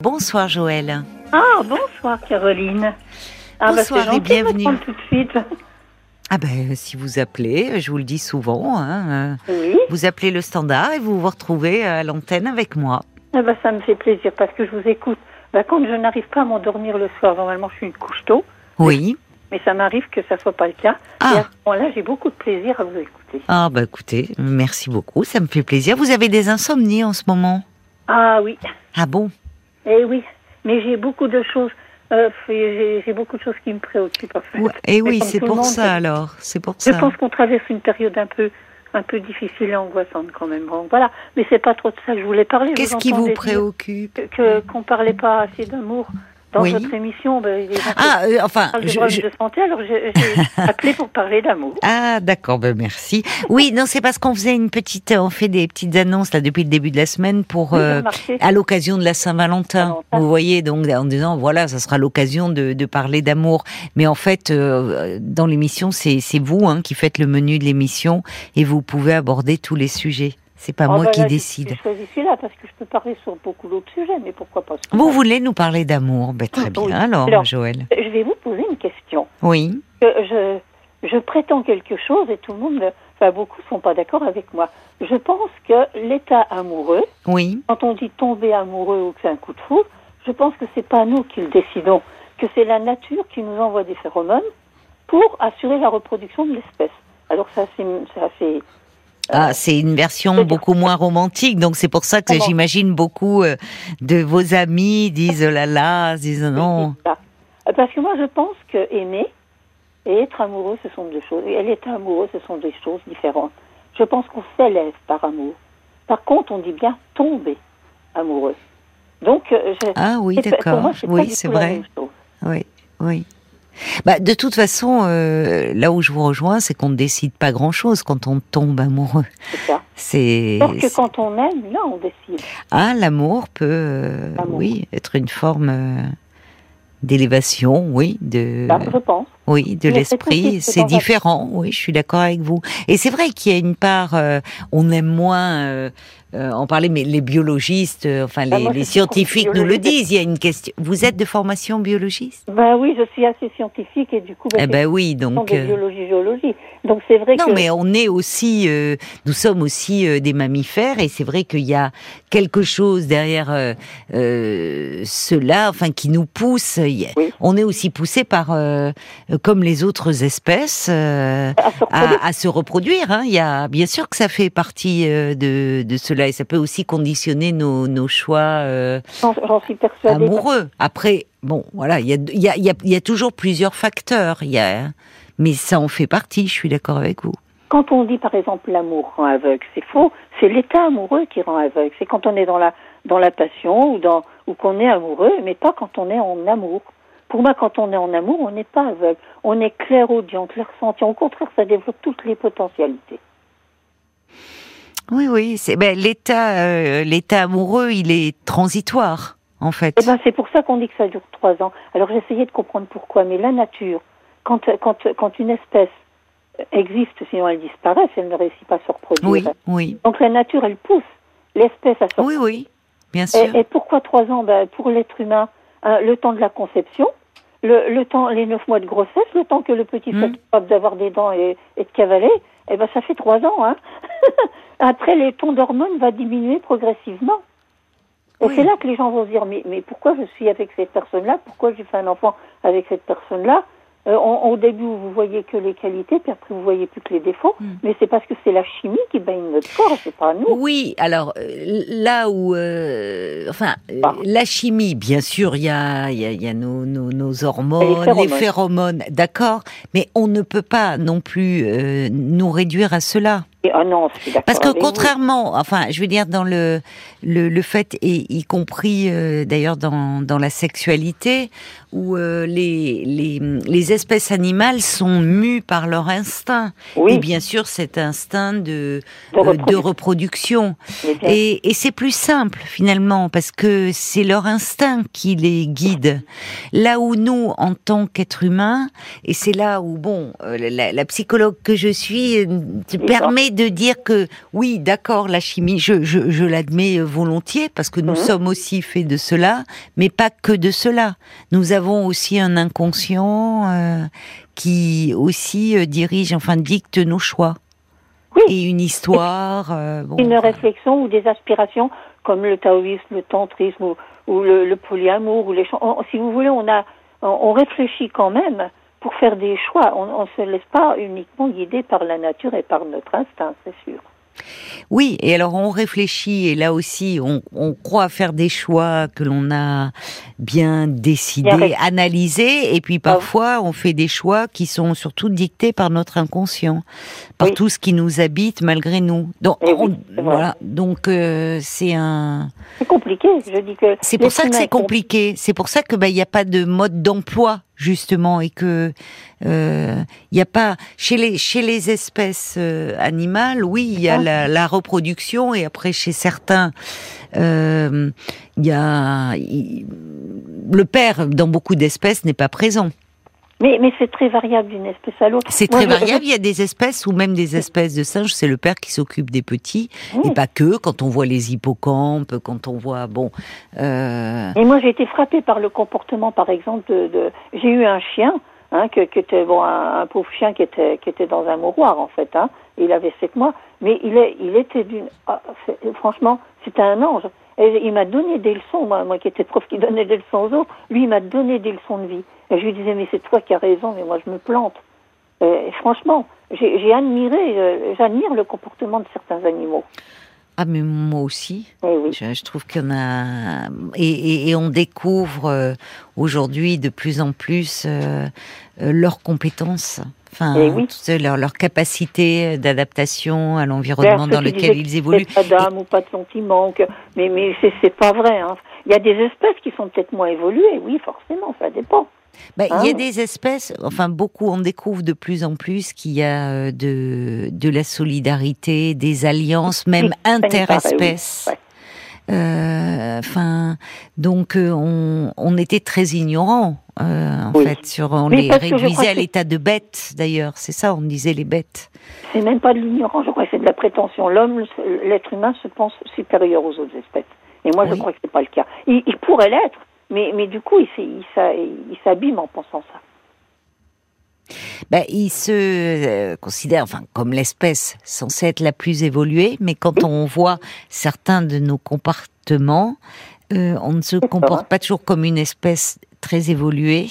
Bonsoir Joël. Ah, bonsoir Caroline. Ah, bonsoir bah, et bienvenue. tout de suite. Ah ben, si vous appelez, je vous le dis souvent, hein, oui. vous appelez le standard et vous vous retrouvez à l'antenne avec moi. Ah bah, ça me fait plaisir parce que je vous écoute. Bah, quand je n'arrive pas à m'endormir le soir, normalement je suis une couche tôt. Oui. Mais ça m'arrive que ça soit pas le cas. Ah. Et à ce moment-là, j'ai beaucoup de plaisir à vous écouter. Ah bah écoutez, merci beaucoup, ça me fait plaisir. Vous avez des insomnies en ce moment? Ah oui. Ah bon? Eh oui. Mais j'ai beaucoup de choses. euh, j'ai beaucoup de choses qui me préoccupent en fait. Ouais, Et oui, c'est pour monde, ça alors, c'est pour Je ça. pense qu'on traverse une période un peu, un peu difficile et angoissante quand même. Bon, voilà. Mais c'est pas trop de ça que je voulais parler. Qu'est-ce qui vous préoccupe? que qu'on parlait pas assez d'amour dans Oui. votre émission. Ben, les gens Ah, euh, enfin, je- je- de santé, alors j'ai appelé pour parler d'amour. Ah d'accord, ben merci. Oui, non, c'est parce qu'on faisait une petite, on fait des petites annonces là depuis le début de la semaine pour Oui, euh, à l'occasion de la Saint-Valentin. Vous voyez, donc en disant voilà, ça sera l'occasion de, de parler d'amour. Mais en fait, euh, dans l'émission, c'est c'est vous hein, qui faites le menu de l'émission et vous pouvez aborder tous les sujets. C'est pas Ah, moi ben qui là, décide. J'ai choisi celui-là parce que je peux parler sur beaucoup d'autres sujets, mais pourquoi pas Vous voulez nous parler d'amour Ben très Ah, bien alors, Alors- Joël. Je vais vous poser une question. Oui, Je, je prétends quelque chose et tout le monde, enfin beaucoup, sont pas d'accord avec moi. Je pense que l'état amoureux, oui, quand on dit tomber amoureux ou que c'est un coup de foudre, je pense que c'est pas nous qui le décidons, que c'est la nature qui nous envoie des phéromones pour assurer la reproduction de l'espèce. Alors ça, c'est c'est assez... Ah, c'est une version beaucoup moins romantique, donc c'est pour ça que Comment j'imagine beaucoup euh, de vos amis disent oh là là, disent non. Euh, Parce que moi, je pense que aimer et être amoureux, ce sont deux choses. Et l'état amoureux, ce sont des choses différentes. Je pense qu'on s'élève par amour. Par contre, on dit bien tomber amoureux. Donc, euh, je- Ah oui, pas- d'accord. moi, Oui, c'est vrai. Oui, oui. Bah, de toute façon, euh, là où je vous rejoins, c'est qu'on ne décide pas grand-chose quand on tombe amoureux. C'est ça. C'est que quand on aime, là, on décide. ah l'amour peut, euh, oui, être une forme euh, d'élévation, oui, de Là, je pense. Oui, de l'esprit, c'est différent. Oui, je suis d'accord avec vous. Et c'est vrai qu'il y a une part, on aime moins euh, en parler, mais les biologistes, euh, enfin les, Ah, moi, je les suis scientifiques nous le disent. Il y a une question. Vous êtes de formation biologiste? Ben oui, je suis assez scientifique et du coup, ben, Eh ben oui, donc. euh, biologie, géologie. Donc c'est vrai non, que... mais on est aussi, euh, nous sommes aussi euh, des mammifères, et c'est vrai qu'il y a quelque chose derrière cela, enfin, qui nous pousse. Oui. On est aussi poussé par, euh, comme les autres espèces, euh, à se reproduire. à, à se reproduire. Hein. Il y a bien sûr que ça fait partie de, de cela, et ça peut aussi conditionner nos, nos choix euh, suis amoureux. Après, bon, voilà, il y a, il y, a, il y, a, il y a toujours plusieurs facteurs. Il y a, mais ça en fait partie. Je suis d'accord avec vous. Quand on dit par exemple l'amour rend aveugle, c'est faux. C'est l'état amoureux qui rend aveugle. C'est quand on est dans la dans la passion ou dans ou qu'on est amoureux, mais pas quand on est en amour. Pour moi, quand on est en amour, on n'est pas aveugle. On est clairaudient, clairsentient. Au contraire, ça développe toutes les potentialités. Oui, oui, c'est ben, l'état, euh, l'état amoureux, il est transitoire, en fait. Eh ben, c'est pour ça qu'on dit que ça dure trois ans. Alors j'essayais de comprendre pourquoi, mais la nature, quand quand quand une espèce existe, sinon elle disparaît, elle ne réussit pas à se reproduire. oui, oui, Donc la nature, elle pousse l'espèce à se oui, oui, bien sûr. Et, et pourquoi trois ans? Ben, Pour l'être humain, hein, le temps de la conception, le, le temps, les neuf mois de grossesse, le temps que le petit soit Mm. capable d'avoir des dents et, et de cavaler, eh ben ça fait trois ans. Hein. Après, les tons d'hormones va diminuer progressivement. Et Oui. c'est là que les gens vont se dire mais, mais pourquoi je suis avec cette personne-là? Pourquoi j'ai fait un enfant avec cette personne-là? Euh, on- Au début, vous voyez que les qualités, puis après, vous voyez plus que les défauts. Mm. Mais c'est parce que c'est la chimie qui baigne notre corps, c'est pas nous. Oui, alors euh, là où, euh, enfin, euh, Ah. la chimie, bien sûr, il y a, il y a, il y a nos, nos, nos hormones, les les phéromones. phéromones, d'accord, mais on ne peut pas non plus euh, nous réduire à cela. Ah non, Parce que vous. contrairement, enfin, je veux dire dans le le, le fait et y compris euh, d'ailleurs dans dans la sexualité où euh, les les les espèces animales sont mues par leur instinct Oui. et bien sûr cet instinct de De euh, de reproduction. et, et c'est plus simple finalement parce que c'est leur instinct qui les guide. Là où nous, en tant qu'être humain, et c'est là où bon, euh, la, la psychologue que je suis euh, permet de dire que oui, d'accord, la chimie, je, je, je l'admets volontiers parce que nous Mhm. sommes aussi faits de cela, mais pas que de cela. Nous avons aussi un inconscient euh, qui aussi euh, dirige, enfin dicte nos choix. Oui. Et une histoire. euh, bon, Une enfin, réflexion ou des aspirations comme le taoïsme, le tantrisme ou, ou le, le polyamour ou les on- Si vous voulez, on a, on, on réfléchit quand même pour faire des choix. On ne se laisse pas uniquement guider par la nature et par notre instinct, c'est sûr. Oui, et alors on réfléchit et là aussi on, on croit faire des choix que l'on a bien décidés, analysés, et puis Ah parfois on fait des choix qui sont surtout dictés par notre inconscient, par Oui. tout ce qui nous habite malgré nous. Donc Eh oui, on- voilà, donc euh, c'est un, C'est compliqué. Je dis que c'est pour ça que c'est est compl- compliqué. C'est pour ça que bah il n'y a pas de mode d'emploi justement et que euh, il y a pas chez les chez les espèces euh, animales, oui, il y a la, la reproduction et après chez certains euh, il y a le père dans beaucoup d'espèces n'est pas présent. Mais, mais c'est très variable d'une espèce à l'autre. C'est Moi, très je- variable. Il y a des espèces ou même des espèces de singes, c'est le père qui s'occupe des petits Oui. et pas que. Quand on voit les hippocampes, quand on voit bon. Euh, Et moi, j'ai été frappée par le comportement, par exemple, de. de- J'ai eu un chien, hein, que, était bon, un, un pauvre chien qui était qui était dans un mouroir en fait. Hein. Il avait sept mois, mais il est il était d'une. ah, franchement, c'était un ange. Et il m'a donné des leçons, moi, moi qui étais prof qui donnait des leçons aux autres. Lui, il m'a donné des leçons de vie. Et je lui disais, mais c'est toi qui as raison, mais moi je me plante. Et franchement, j'ai admiré, euh, j'admire le comportement de certains animaux. Ah mais moi aussi. Eh oui. Je, je trouve qu'on a et, et- et on découvre euh, aujourd'hui de plus en plus euh, euh, leurs compétences, enfin Eh oui. leur, leur capacité d'adaptation à l'environnement dans lequel ils évoluent. qu'il y Pas d'âme ou pas de sentiment, que... mais mais c'est c'est pas vrai. Hein. Il y a des espèces qui sont peut-être moins évoluées, oui, forcément, ça dépend. Bah, il y a Ah. des espèces, enfin beaucoup, on découvre de plus en plus qu'il y a euh, de de la solidarité, des alliances, même Oui, oui. interespèces. Ouais. Euh, Enfin, donc euh, on, on était très ignorants euh, en Oui. fait sur on Mais les réduisait à l'état de bêtes d'ailleurs, c'est ça, on disait les bêtes. C'est même pas de l'ignorance, je crois que c'est de la prétention. L'homme, l'être humain se pense supérieur aux autres espèces. Et moi, je Oui. crois que c'est pas le cas. Il, il pourrait l'être, mais, mais du coup, il, s'abîme en pensant ça. Ben, il se euh, considère, enfin, comme l'espèce censée être la plus évoluée, mais quand on voit certains de nos comportements, euh, on ne se comporte pas toujours comme une espèce très évoluée.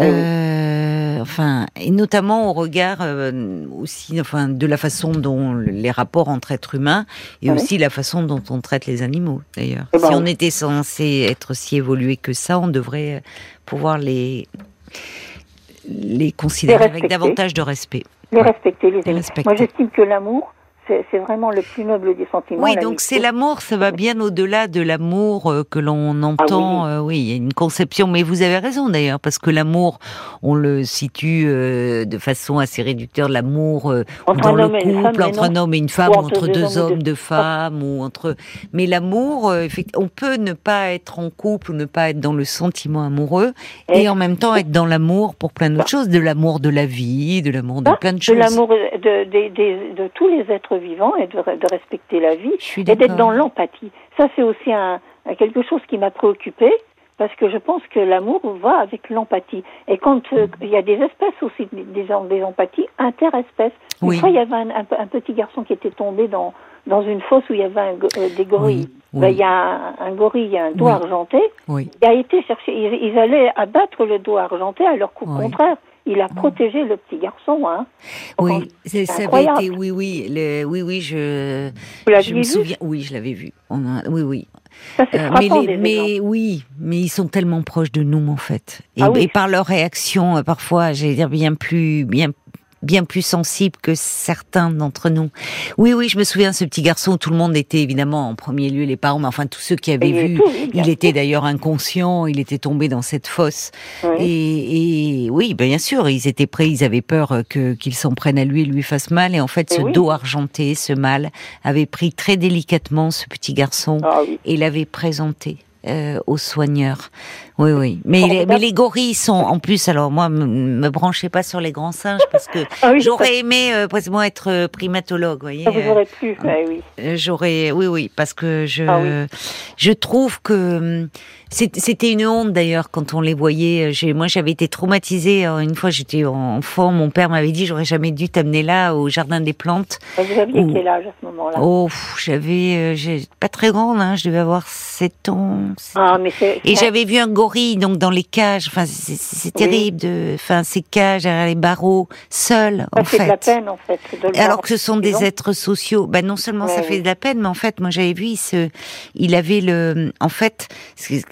Euh, enfin, et notamment au regard euh, aussi, enfin, de la façon dont les rapports entre êtres humains et Oui. aussi la façon dont on traite les animaux. D'ailleurs, Eh ben si on était censé être si évolué que ça, on devrait pouvoir les les considérer avec davantage de respect. Les respecter, les Les respecter. Moi, j'estime que l'amour, c'est vraiment le plus noble des sentiments. Oui, donc c'est l'amour, ça va bien au-delà de l'amour euh, que l'on entend. Ah euh, oui, il y a une conception, mais vous avez raison d'ailleurs, parce que l'amour, on le situe euh, de façon assez réducteur, l'amour euh, dans le couple, entre un homme et une femme, Ou entre entre deux deux hommes deux deux femmes, ou entre. Mais l'amour, effectivement, on peut ne pas être en couple ou ne pas être dans le sentiment amoureux, et, Et- en même temps être dans l'amour pour plein d'autres choses, de l'amour de la vie, de l'amour de Ah, plein de de choses. l'amour de, de, de- de tous les êtres vivants et de, de respecter la vie et d'être dans l'empathie. Ça, c'est aussi un, quelque chose qui m'a préoccupée parce que je pense que l'amour va avec l'empathie. Et quand euh, il y a des espèces aussi, des, des, empathies interespèces. Une Oui. fois, il y avait un, un- un petit garçon qui était tombé dans, dans une fosse où il y avait un euh, des gorilles. Oui, Ben, il y a un, un gorille, un doigt argenté. Il a été chercher, ils, ils allaient abattre le doigt argenté alors qu'au Oui. contraire, il a protégé le petit garçon. Hein. Oui, c'est- ça avait été, oui, oui, le- oui, oui, je, Vous l'aviez je me vu? souviens, oui, je l'avais vu. On a- oui, oui. Ça, Euh, les- mais oui, mais ils sont tellement proches de nous en fait, et, Ah oui. et par leur réaction, euh, parfois, j'allais dire bien plus, bien bien plus sensibles que certains d'entre nous. Oui, oui, je me souviens, ce petit garçon, tout le monde était évidemment en premier lieu les parents, mais enfin tous ceux qui avaient Et vu, il était d'ailleurs inconscient, il était tombé dans cette fosse. Oui. Et, et oui, bien sûr, ils étaient prêts, ils avaient peur que qu'il s'en prenne à lui et lui fasse mal. Et en fait, ce oui. dos argenté, ce mal, avait pris très délicatement ce petit garçon Ah oui. et l'avait présenté. Euh, aux soigneurs. Oui, oui. Mais, les, mais les gorilles sont, en plus, alors moi, me, me branchez pas sur les grands singes parce que Ah oui, j'aurais aimé euh, précisément être euh, primatologue, voyez. ça vous euh, plu. Ouais, oui. euh, J'aurais, oui, oui, parce que je, Ah oui. je trouve que hum, c'était une honte d'ailleurs quand on les voyait. J'ai, moi, j'avais été traumatisée. euh, Une fois, j'étais enfant, mon père m'avait dit, j'aurais jamais dû t'amener là au jardin des plantes. Vous aviez quel âge à ce moment-là Oh, j'avais, euh, pas très grande, hein, je devais avoir 7 ans. Ah, mais. Et j'avais vu un gorille donc dans les cages. Enfin, c'est Oui. terrible de, enfin, ces cages derrière les barreaux, seul en fait fait. de la peine, en fait. de Alors que ce sont des êtres sociaux. Ben non seulement ça fait de la peine, mais en fait, moi j'avais vu, il se, il avait le, en fait,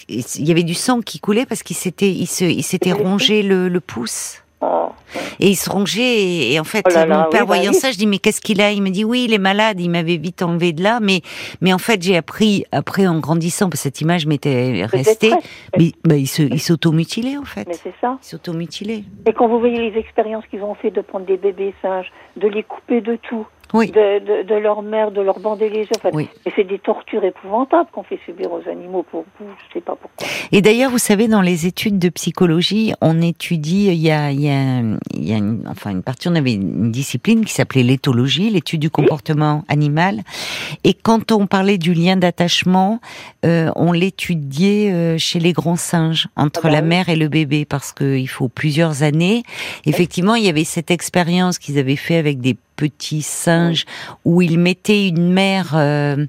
il y avait du sang qui coulait parce qu'il s'était, il se, il s'était rongé le, le pouce. Oh, ouais. Et il se rongeait et, et en fait, Oh là là, mon père oui, bah voyant oui. ça, je dis mais qu'est-ce qu'il a? Il me dit oui, il est malade. Il m'avait vite enlevé de là, mais mais en fait j'ai appris après en grandissant parce que cette image m'était restée. Mais bah, il se, il s'automutilait en fait. Mais c'est ça. Il s'automutilait. Et quand vous voyez les expériences qu'ils ont fait de prendre des bébés singes, de les couper de tout, Oui. de, de, de leur mère, de leur bander les yeux, enfin, Oui. et c'est des tortures épouvantables qu'on fait subir aux animaux pour vous, je sais pas pourquoi. Et d'ailleurs, vous savez, dans les études de psychologie, on étudie, il y a, il y a, il y a une, enfin une partie, on avait une discipline qui s'appelait l'éthologie, l'étude du comportement animal. Et quand on parlait du lien d'attachement, euh, on l'étudiait euh, chez les grands singes, entre Ah bah la mère et le bébé, parce qu'il faut plusieurs années. Effectivement, il y avait cette expérience qu'ils avaient fait avec des petits singes où ils mettaient une mère euh,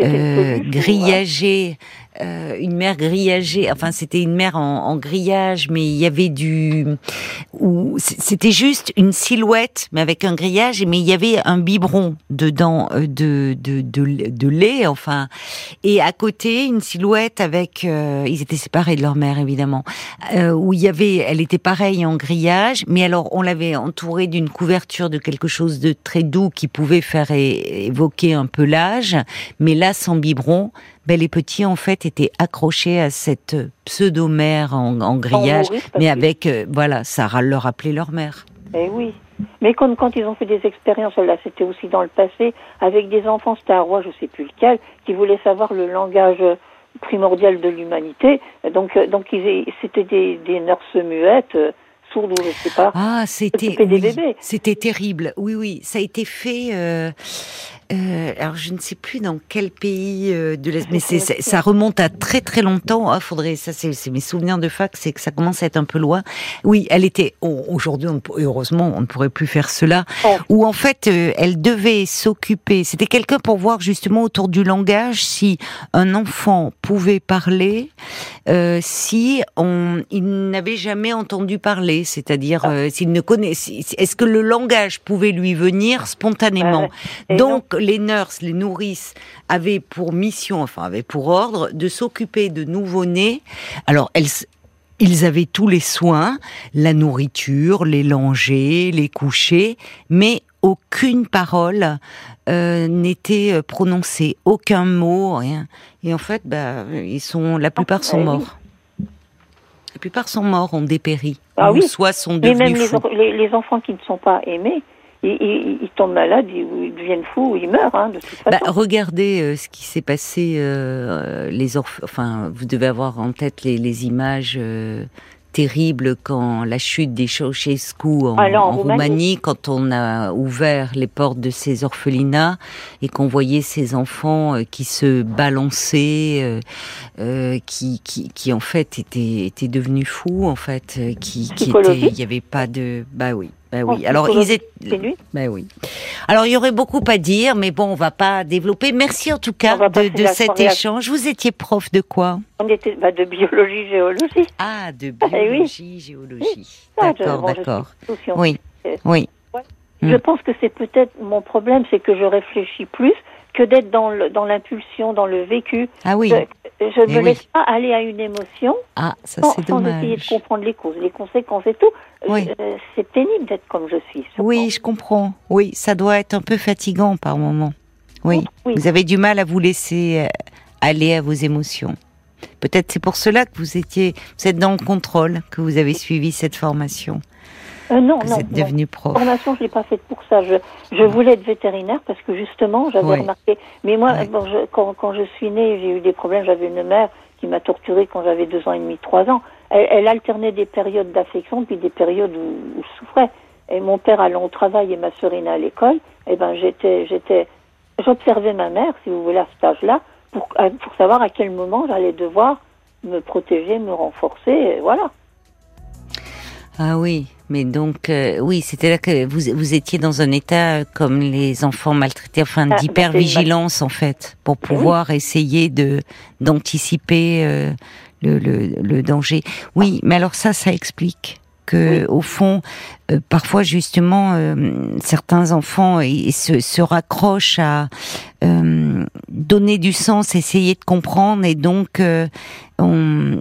euh, ou- grillagée, euh, une mer grillagée. Enfin, c'était une mer en, en grillage, mais il y avait du, c'était juste une silhouette, mais avec un grillage, mais il y avait un biberon dedans euh, de de de, de lait, enfin, et à côté une silhouette avec, euh, ils étaient séparés de leur mère évidemment, euh, où il y avait, elle était pareille en grillage, mais alors on l'avait entourée d'une couverture de quelque chose de très doux qui pouvait faire évoquer un peu l'âge, mais là sans biberon, ben les petits en fait étaient accrochés à cette pseudo-mère en, en grillage, parce mais avec euh, voilà, ça leur rappelait leur mère. Eh oui. Mais quand, quand ils ont fait des expériences, là c'était aussi dans le passé, avec des enfants, c'était un roi, je sais plus lequel, qui voulait savoir le langage primordial de l'humanité. Donc, euh, donc ils- c'était des, des nurses muettes, euh, sourdes ou je sais pas. Ah, c'était oui, bébés. c'était terrible. Oui, oui, ça a été fait. euh, euh, alors, je ne sais plus dans quel pays euh, de l'Est, mais c'est, c'est- ça remonte à très très longtemps. Ah, faudrait, ça, c'est, c'est mes souvenirs de fac, c'est que ça commence à être un peu loin. Oui, elle était. aujourd'hui, on, heureusement, on ne pourrait plus faire cela. Oh. Où en fait, euh, elle devait s'occuper. C'était quelqu'un pour voir justement autour du langage si un enfant pouvait parler, euh, si on, il n'avait jamais entendu parler, c'est-à-dire euh, s'il ne si- est-ce que le langage pouvait lui venir spontanément? Donc les nurses, les nourrices avaient pour mission, enfin avaient pour ordre de s'occuper de nouveau-nés. Alors elles ils avaient tous les soins, la nourriture, les langer, les coucher, mais aucune parole euh, n'était euh, prononcée, aucun mot, rien. Et en fait, bah, ils sont, la plupart sont oui. morts. La plupart sont morts, ont dépéri, Ah ou oui. soit sont Mais même devenus les, en- les, les enfants qui ne sont pas aimés, ils, ils- ils tombent malades, ils, deviennent fous, ou ils meurent, hein, de toute façon. Bah, regardez euh, ce qui s'est passé. euh, les orph- enfin, vous devez avoir en tête les, les images euh, terribles quand la chute des Ceausescu en, Ah, en en Roumanie. Roumanie, quand on a ouvert les portes de ces orphelinats et qu'on voyait ces enfants euh, qui se balançaient, euh, euh, qui, qui, qui en fait étaient, étaient devenus fous, en fait, euh, qui, qui étaient, il y avait pas de, bah oui. Bah En oui. Alors ils étaient, ben oui. Alors il y aurait beaucoup à dire, mais bon, on va pas développer. Merci en tout cas de, cet échange. Vous étiez prof de quoi? On était bah, de biologie, géologie. Ah, de oui. biologie, géologie. Ah, je- D'accord, bon, je d'accord. Oui, oui. Je Mm. pense que c'est peut-être mon problème, c'est que je réfléchis plus que d'être dans l'impulsion, dans le vécu. Ah oui. Je, je Eh me oui. laisse pas aller à une émotion Ah, ça c'est sans essayer de dommage. comprendre les causes, les conséquences et tout. Oui. Euh, c'est pénible d'être comme je suis. Oui, je comprends. Oui, ça doit être un peu fatigant par moment. Oui. Oui. Vous avez du mal à vous laisser euh, aller à vos émotions. Peut-être c'est pour cela que vous étiez, vous êtes dans le contrôle, que vous avez suivi cette formation, Euh, non, vous êtes non. devenu prof. formation, je l'ai pas faite pour ça. Je, je voulais être vétérinaire parce que justement, j'avais Oui. remarqué. Mais moi, bon, je- quand, quand je suis née, j'ai eu des problèmes. J'avais une mère qui m'a torturée quand j'avais deux ans et demi, trois ans. Elle, elle alternait des périodes d'affection puis des périodes où, où je souffrais. Et mon père allant au travail et ma sœurine à l'école, eh ben j'étais, j'étais, j'observais ma mère, si vous voulez, à cet âge-là, pour, pour savoir à quel moment j'allais devoir me protéger, me renforcer, et voilà. Ah oui, mais donc euh, oui, c'était là que vous vous étiez dans un état euh, comme les enfants maltraités, enfin Ah, d'hypervigilance en fait, pour pouvoir essayer de d'anticiper euh, le, le, le danger. Oui, mais alors ça, ça explique que Oui. au fond, euh, parfois justement, euh, certains enfants ils se, se raccrochent à euh, donner du sens, essayer de comprendre, et donc euh, on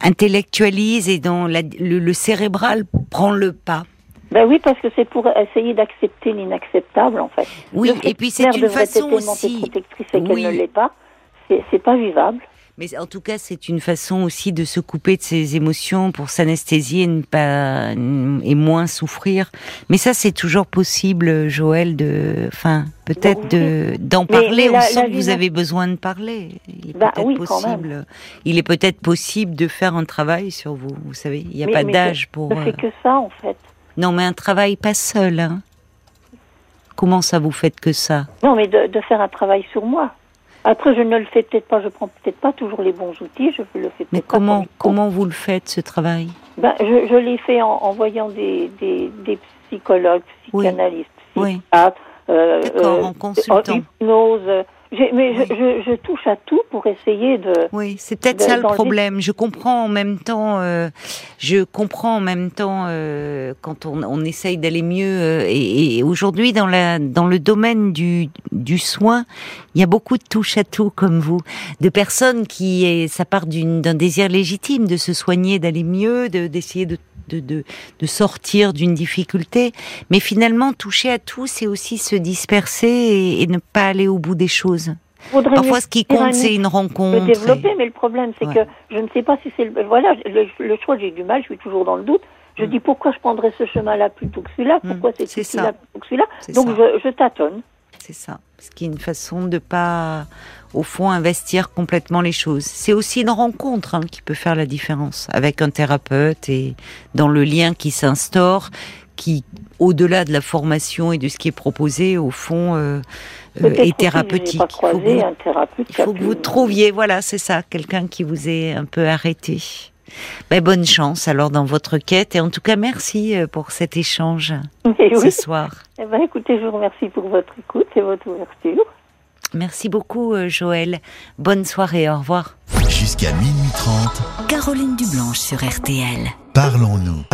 intellectualise et dans la- le, le cérébral prend le pas. Ben oui, parce que c'est pour essayer d'accepter l'inacceptable, en fait. Oui, Le et puis c'est une façon aussi. protectrice et qu'elle Oui. ne l'est pas, c'est pas vivable. Mais en tout cas, c'est une façon aussi de se couper de ses émotions pour s'anesthésier et ne pas et moins souffrir. Mais ça, c'est toujours possible, Joël, de, enfin, peut-être de d'en Mais- parler. mais la- On sent la que vous avez besoin de parler. Il est Bah peut-être oui, possible. Il est peut-être possible de faire un travail sur vous. Vous savez, il n'y a Mais- pas mais d'âge pour. Ne euh, que ça, en fait. Non, mais un travail pas seul. Hein. Comment ça vous faites que ça? Non, mais de, de faire un travail sur moi. Après, je ne le fais peut-être pas, je prends peut-être pas toujours les bons outils, je le fais Mais peut-être pas comme comment comment vous le faites ce travail ben, Je, je l'ai fait en, en voyant des, des, des psychologues, Oui. psychanalystes, Oui. psychiatres, euh, D'accord, en consultant. hypnose. Mais Oui. je, je, je touche à tout pour essayer de... Oui, c'est peut-être ça le problème. Je comprends en même temps, euh, je comprends en même temps euh, quand on, on essaye d'aller mieux. euh, et et aujourd'hui, dans la dans le domaine du du soin, il y a beaucoup de touche à tout comme vous, de personnes qui est, ça part d'un désir légitime de se soigner, d'aller mieux, de d'essayer de de, de, de sortir d'une difficulté, mais finalement toucher à tout, c'est aussi se disperser et, et ne pas aller au bout des choses. Faudrait Parfois, ce qui compte, c'est une rencontre. développer, et- mais le problème, c'est Ouais. que je ne sais pas si c'est le... Voilà, le, le choix, j'ai du mal, je suis toujours dans le doute. Je Mm. dis pourquoi je prendrais ce chemin-là plutôt que celui-là, Mm, pourquoi c'est c'est celui-là plutôt que celui-là? Donc je, je tâtonne. C'est ça. Ce qui est une façon de pas, au fond, investir complètement les choses. C'est aussi une rencontre hein, qui peut faire la différence avec un thérapeute et dans le lien qui s'instaure, qui, au-delà de la formation et de ce qui est proposé, au fond, euh, euh, est que je n'ai thérapeutique. pas Il faut que vous- un thérapeute il qui a faut que pu- vous trouviez, voilà, c'est ça, quelqu'un qui vous ait un peu arrêté. Ben, bonne chance alors dans votre quête et en tout cas merci euh, pour cet échange Mais ce oui. soir. Eh ben, écoutez, je vous remercie pour votre écoute et votre ouverture. Merci beaucoup euh, Joël. Bonne soirée, au revoir. Jusqu'à minuit 30, Caroline Dublanche sur RTL. parlons-nous.